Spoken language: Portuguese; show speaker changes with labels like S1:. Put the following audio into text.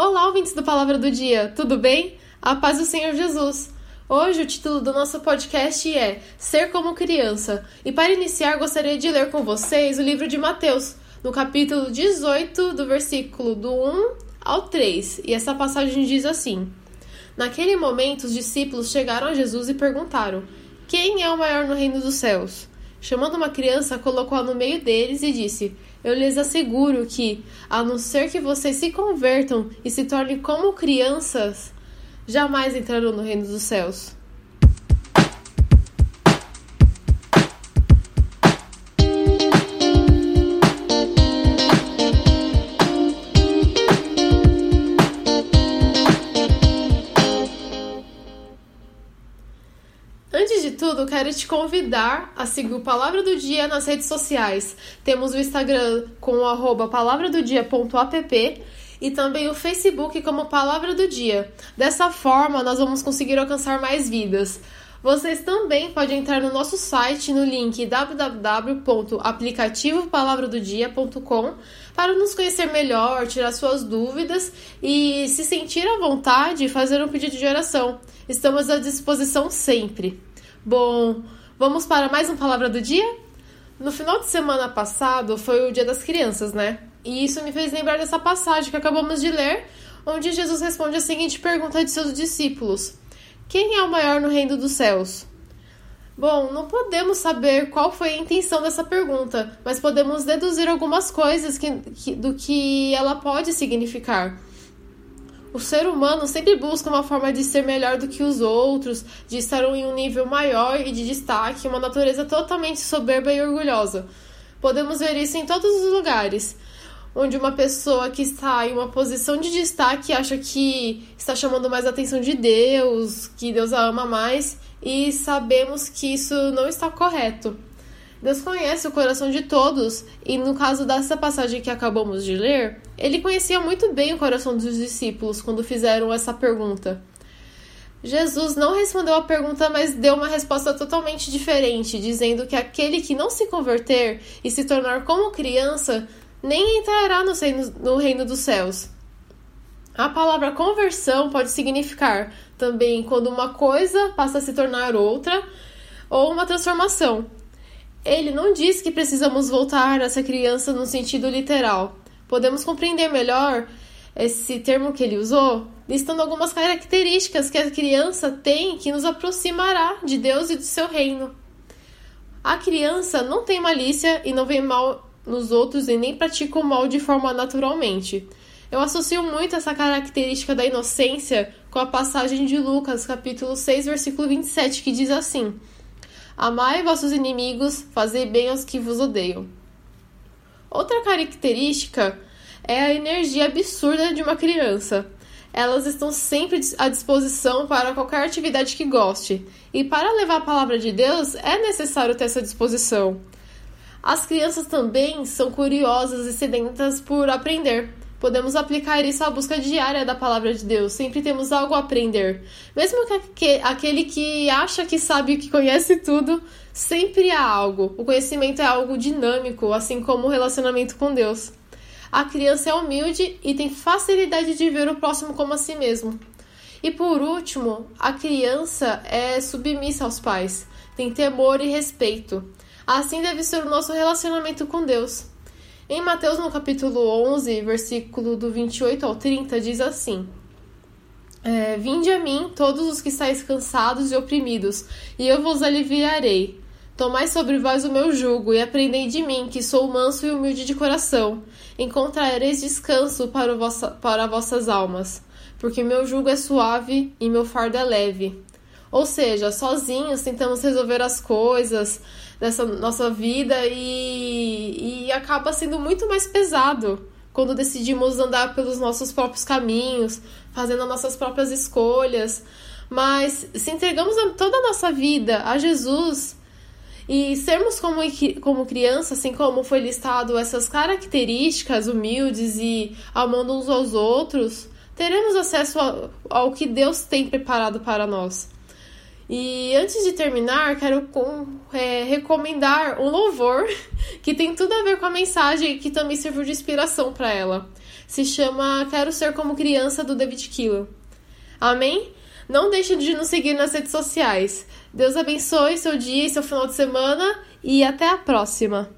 S1: Olá, ouvintes do Palavra do Dia, tudo bem? A paz do Senhor Jesus. Hoje o título do nosso podcast é Ser como Criança. E para iniciar, gostaria de ler com vocês o livro de Mateus, no capítulo 18, do versículo do 1 ao 3. E essa passagem diz assim: Naquele momento, os discípulos chegaram a Jesus e perguntaram: Quem é o maior no reino dos céus? Chamando uma criança, colocou-a no meio deles e disse: Eu lhes asseguro que, a não ser que vocês se convertam e se tornem como crianças, jamais entrarão no reino dos céus. Antes de tudo, quero te convidar a seguir o Palavra do Dia nas redes sociais. Temos o Instagram com o arroba palavradodia.app e também o Facebook como Palavra do Dia. Dessa forma, nós vamos conseguir alcançar mais vidas. Vocês também podem entrar no nosso site no link www.aplicativopalavradodia.com para nos conhecer melhor, tirar suas dúvidas e se sentir à vontade e fazer um pedido de oração. Estamos à disposição sempre. Bom, vamos para mais uma palavra do dia? No final de semana passado foi o Dia das Crianças, né? E isso me fez lembrar dessa passagem que acabamos de ler, onde Jesus responde a seguinte pergunta de seus discípulos: Quem é o maior no reino dos céus? Bom, não podemos saber qual foi a intenção dessa pergunta, mas podemos deduzir algumas coisas que, que, do que ela pode significar. O ser humano sempre busca uma forma de ser melhor do que os outros, de estar em um nível maior e de destaque, uma natureza totalmente soberba e orgulhosa. Podemos ver isso em todos os lugares, onde uma pessoa que está em uma posição de destaque acha que está chamando mais a atenção de Deus, que Deus a ama mais, e sabemos que isso não está correto. Deus conhece o coração de todos, e no caso dessa passagem que acabamos de ler, ele conhecia muito bem o coração dos discípulos quando fizeram essa pergunta. Jesus não respondeu a pergunta, mas deu uma resposta totalmente diferente, dizendo que aquele que não se converter e se tornar como criança nem entrará no reino, no reino dos céus. A palavra conversão pode significar também quando uma coisa passa a se tornar outra ou uma transformação. Ele não diz que precisamos voltar a ser criança no sentido literal. Podemos compreender melhor esse termo que ele usou, listando algumas características que a criança tem que nos aproximará de Deus e do seu reino. A criança não tem malícia e não vê mal nos outros e nem pratica o mal de forma naturalmente. Eu associo muito essa característica da inocência com a passagem de Lucas, capítulo 6, versículo 27, que diz assim: Amai vossos inimigos, fazei bem aos que vos odeiam. Outra característica é a energia absurda de uma criança. Elas estão sempre à disposição para qualquer atividade que goste, e para levar a palavra de Deus é necessário ter essa disposição. As crianças também são curiosas e sedentas por aprender. Podemos aplicar isso à busca diária da palavra de Deus. Sempre temos algo a aprender. Mesmo que aquele que acha que sabe que conhece tudo, sempre há algo. O conhecimento é algo dinâmico, assim como o relacionamento com Deus. A criança é humilde e tem facilidade de ver o próximo como a si mesmo. E por último, a criança é submissa aos pais, tem temor e respeito. Assim deve ser o nosso relacionamento com Deus. Em Mateus, no capítulo 11, versículo do 28 ao 30, diz assim: é, Vinde a mim, todos os que estáis cansados e oprimidos, e eu vos aliviarei. Tomai sobre vós o meu jugo e aprendei de mim, que sou manso e humilde de coração. Encontrareis descanso para, vossa, para vossas almas, porque meu jugo é suave e meu fardo é leve. Ou seja, sozinhos tentamos resolver as coisas dessa nossa vida e, e acaba sendo muito mais pesado quando decidimos andar pelos nossos próprios caminhos, fazendo as nossas próprias escolhas. Mas se entregamos toda a nossa vida a Jesus e sermos como, como criança, assim como foi listado essas características humildes e amando uns aos outros, teremos acesso ao, ao que Deus tem preparado para nós. E antes de terminar, quero com, é, recomendar um louvor que tem tudo a ver com a mensagem que também serviu de inspiração para ela. Se chama Quero Ser Como Criança, do David Keeler. Amém? Não deixe de nos seguir nas redes sociais. Deus abençoe seu dia e seu final de semana e até a próxima!